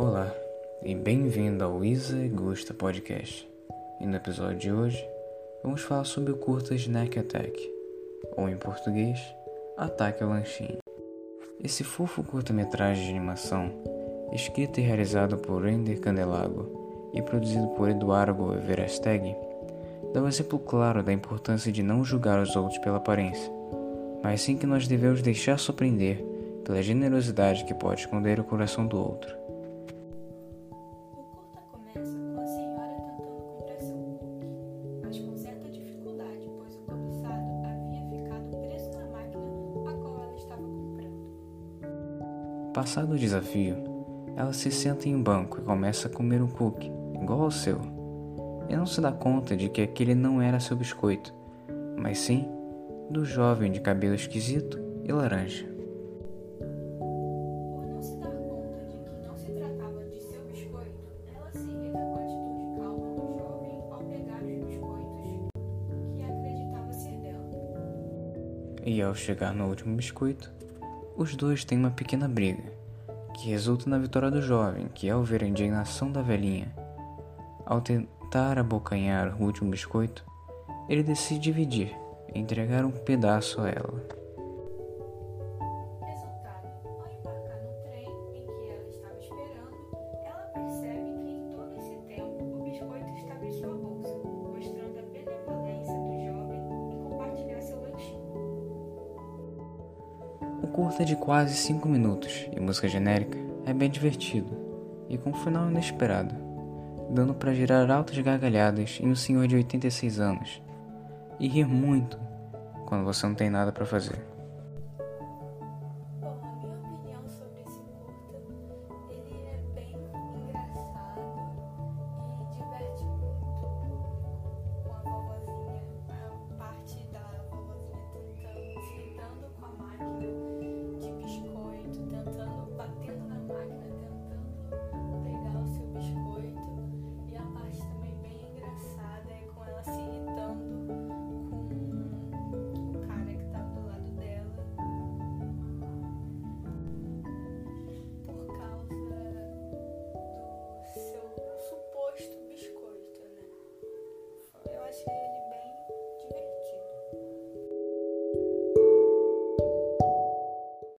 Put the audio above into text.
Olá e bem-vindo ao Isa e Gusta Podcast. E no episódio de hoje vamos falar sobre o curta Snack Attack, ou em português, Ataque ao Lanchinho. Esse fofo curta-metragem de animação, escrito e realizado por Render Candelago e produzido por Eduardo Everasteg, dá um exemplo claro da importância de não julgar os outros pela aparência, mas sim que nós devemos deixar surpreender pela generosidade que pode esconder o coração do outro. Passado o desafio, ela se senta em um banco e começa a comer um cookie, igual ao seu. E não se dá conta de que aquele não era seu biscoito, mas sim do jovem de cabelo esquisito e laranja. Por não se dar conta de que não se tratava de seu biscoito, ela se irrita com a atitude calma do jovem ao pegar os biscoitos que acreditava ser dela. E ao chegar no último biscoito, os dois têm uma pequena briga, que resulta na vitória do jovem, que ao ver a indignação da velhinha, ao tentar abocanhar o último biscoito, ele decide dividir entregar um pedaço a ela. Curta de quase 5 minutos e música genérica é bem divertido e com um final inesperado, dando para girar altas gargalhadas em um senhor de 86 anos e rir muito quando você não tem nada para fazer.